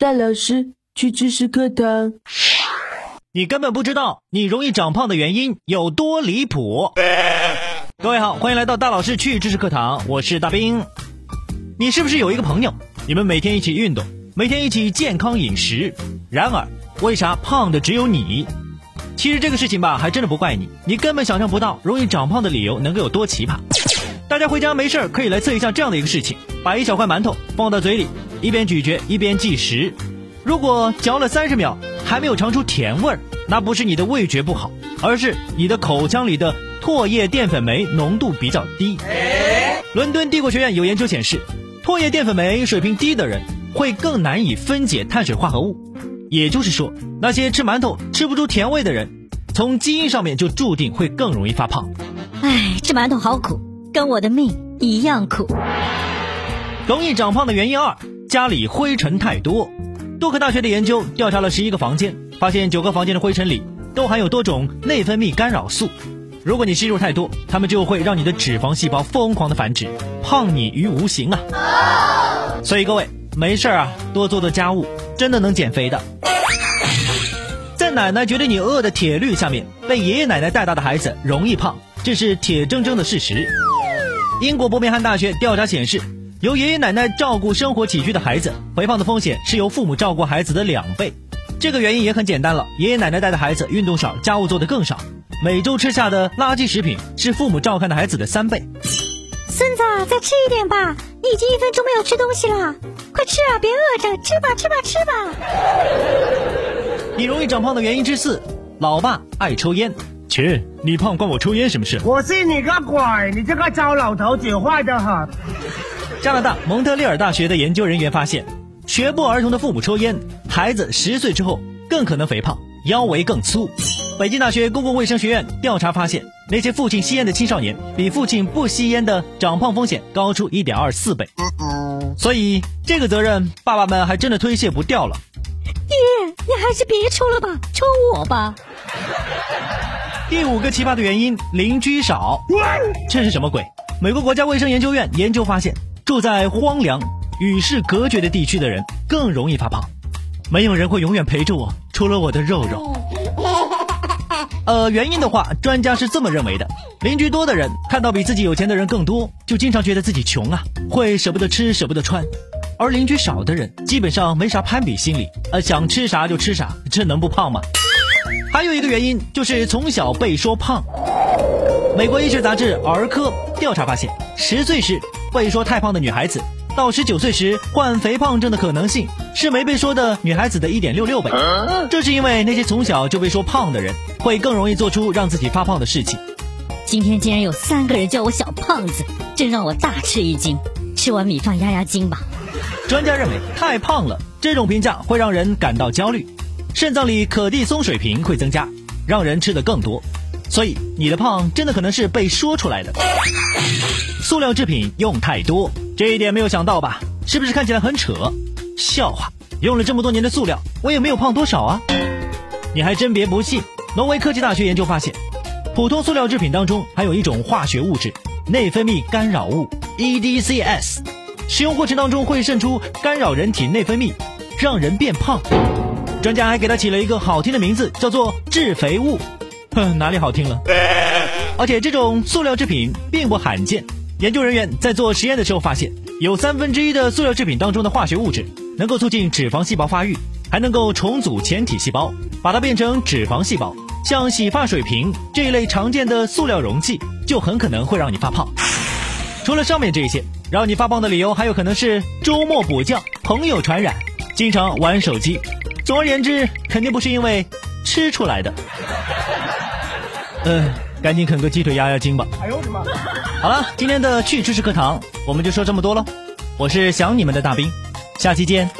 大老师去知识课堂。你根本不知道你容易长胖的原因有多离谱。各位好，欢迎来到大老师去知识课堂，我是大兵。你是不是有一个朋友，你们每天一起运动，每天一起健康饮食，然而为啥胖的只有你？其实这个事情吧，还真的不怪你，你根本想象不到容易长胖的理由能够有多奇葩。大家回家没事儿可以来测一下这样的一个事情：把一小块馒头放到嘴里，一边咀嚼一边计时。如果嚼了三十秒还没有尝出甜味儿，那不是你的味觉不好，而是你的口腔里的唾液淀粉酶浓度比较低。伦敦帝国学院有研究显示，唾液淀粉酶水平低的人会更难以分解碳水化合物，也就是说，那些吃馒头吃不出甜味的人，从基因上面就注定会更容易发胖。唉，吃馒头好苦。跟我的命一样苦。容易长胖的原因二：家里灰尘太多。杜克大学的研究调查了十一个房间，发现九个房间的灰尘里都含有多种内分泌干扰素。如果你吸入太多，它们就会让你的脂肪细胞疯狂的繁殖，胖你于无形啊！所以各位没事啊，多做做家务，真的能减肥的。在奶奶觉得你饿的铁律下面，被爷爷奶奶带大的孩子容易胖，这是铁铮铮的事实。英国伯明翰大学调查显示，由爷爷奶奶照顾生活起居的孩子，肥胖的风险是由父母照顾孩子的两倍。这个原因也很简单了，爷爷奶奶带的孩子运动少，家务做的更少，每周吃下的垃圾食品是父母照看的孩子的三倍。孙子，再吃一点吧，你已经一分钟没有吃东西了，快吃啊，别饿着，吃吧，吃吧，吃吧。你容易长胖的原因之四，老爸爱抽烟。切，你胖关我抽烟什么事？我信你个鬼！你这个糟老头子坏的很。加拿大蒙特利尔大学的研究人员发现，学步儿童的父母抽烟，孩子十岁之后更可能肥胖，腰围更粗。北京大学公共卫生学院调查发现，那些父亲吸烟的青少年，比父亲不吸烟的长胖风险高出一点二四倍。所以这个责任，爸爸们还真的推卸不掉了。爹，你还是别抽了吧，抽我吧。第五个奇葩的原因，邻居少，这是什么鬼？美国国家卫生研究院研究发现，住在荒凉、与世隔绝的地区的人更容易发胖。没有人会永远陪着我，除了我的肉肉。呃，原因的话，专家是这么认为的：邻居多的人看到比自己有钱的人更多，就经常觉得自己穷啊，会舍不得吃，舍不得穿；而邻居少的人，基本上没啥攀比心理，呃，想吃啥就吃啥，这能不胖吗？还有一个原因就是从小被说胖。美国医学杂志《儿科》调查发现，十岁时被说太胖的女孩子，到十九岁时患肥胖症的可能性是没被说的女孩子的一点六六倍。这是因为那些从小就被说胖的人，会更容易做出让自己发胖的事情。今天竟然有三个人叫我小胖子，真让我大吃一惊。吃完米饭压压惊吧。专家认为，太胖了这种评价会让人感到焦虑。肾脏里可地松水平会增加，让人吃的更多，所以你的胖真的可能是被说出来的。塑料制品用太多，这一点没有想到吧？是不是看起来很扯？笑话，用了这么多年的塑料，我也没有胖多少啊！你还真别不信，挪威科技大学研究发现，普通塑料制品当中含有一种化学物质——内分泌干扰物 （EDCS），使用过程当中会渗出干扰人体内分泌，让人变胖。专家还给它起了一个好听的名字，叫做致肥物。哼，哪里好听了？而且这种塑料制品并不罕见。研究人员在做实验的时候发现，有三分之一的塑料制品当中的化学物质能够促进脂肪细胞发育，还能够重组前体细胞，把它变成脂肪细胞。像洗发水瓶这一类常见的塑料容器，就很可能会让你发胖。除了上面这些，让你发胖的理由还有可能是周末补觉、朋友传染、经常玩手机。总而言之，肯定不是因为吃出来的。嗯，赶紧啃个鸡腿压压惊吧。哎呦我的妈！好了，今天的趣知识课堂我们就说这么多喽。我是想你们的大兵，下期见。